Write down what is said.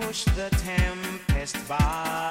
push the tempest by.